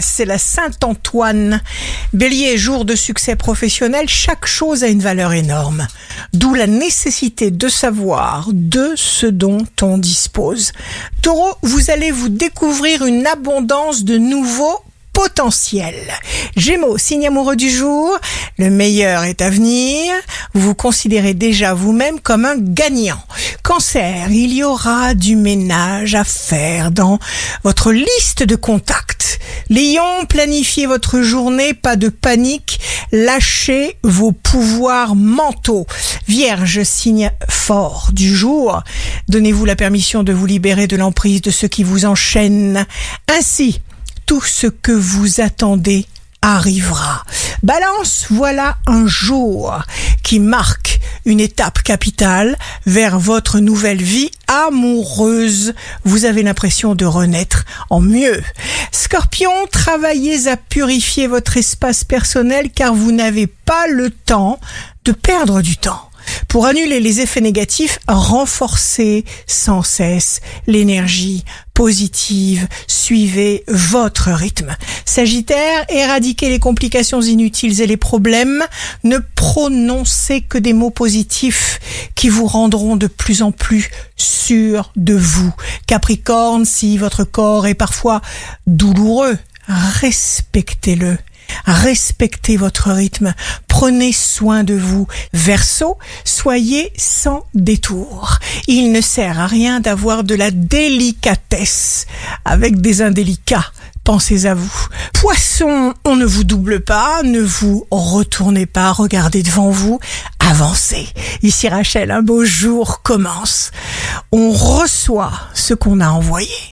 c'est la Saint-Antoine. Bélier, jour de succès professionnel, chaque chose a une valeur énorme. D'où la nécessité de savoir de ce dont on dispose. Taureau, vous allez vous découvrir une abondance de nouveaux potentiel. Gémeaux, signe amoureux du jour, le meilleur est à venir. Vous vous considérez déjà vous-même comme un gagnant. Cancer, il y aura du ménage à faire dans votre liste de contacts. Lion, planifiez votre journée, pas de panique, lâchez vos pouvoirs mentaux. Vierge, signe fort du jour, donnez-vous la permission de vous libérer de l'emprise de ce qui vous enchaîne. Ainsi, tout ce que vous attendez arrivera. Balance, voilà un jour qui marque une étape capitale vers votre nouvelle vie amoureuse. Vous avez l'impression de renaître en mieux. Scorpion, travaillez à purifier votre espace personnel car vous n'avez pas le temps de perdre du temps. Pour annuler les effets négatifs, renforcez sans cesse l'énergie positive, suivez votre rythme. Sagittaire, éradiquez les complications inutiles et les problèmes, ne prononcez que des mots positifs qui vous rendront de plus en plus sûr de vous. Capricorne, si votre corps est parfois douloureux, respectez-le respectez votre rythme, prenez soin de vous. Verseau, soyez sans détour. Il ne sert à rien d'avoir de la délicatesse avec des indélicats. Pensez à vous. Poisson, on ne vous double pas, ne vous retournez pas, regardez devant vous, avancez. Ici Rachel, un beau jour commence. On reçoit ce qu'on a envoyé.